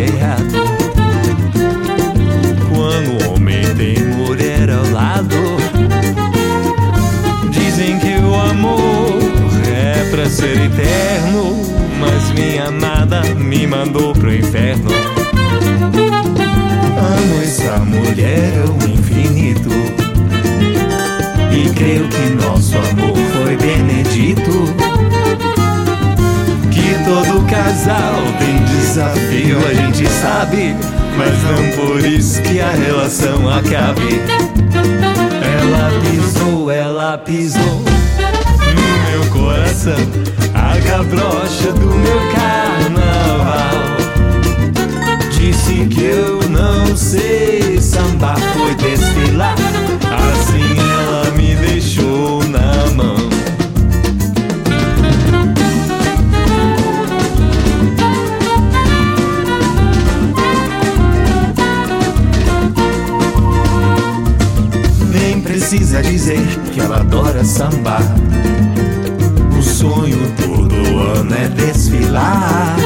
errado. Quando o homem tem mulher ao lado, dizem que o amor é pra ser eterno. Mas minha amada me mandou pro inferno. Amo essa mulher ao infinito. E creio que nosso amor foi benedito. Desafio, a gente sabe. Mas não por isso que a relação acabe. Ela pisou, ela pisou no meu coração, a cabrocha do meu carnaval. Disse que eu não sei sambar, foi precisa dizer que ela adora sambar. O sonho todo ano é desfilar.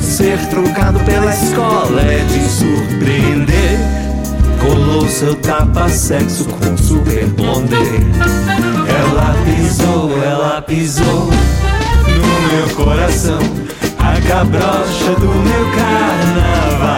Ser trocado pela escola é de surpreender. Colou seu tapa-sexo com super blonde. Ela pisou, ela pisou no meu coração. A cabrocha do meu carnaval.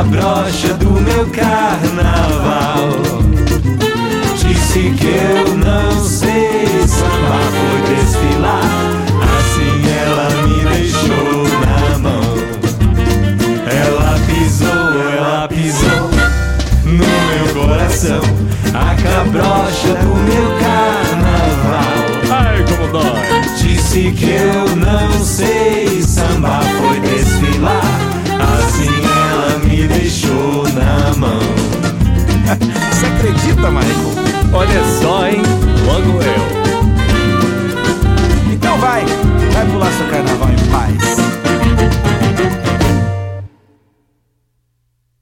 A cabrocha do meu carnaval. Disse que eu não sei sambar, foi desfilar. Assim ela me deixou na mão. Ela pisou, ela pisou no meu coração. A cabrocha do meu carnaval. Ai, como dói. Disse que eu não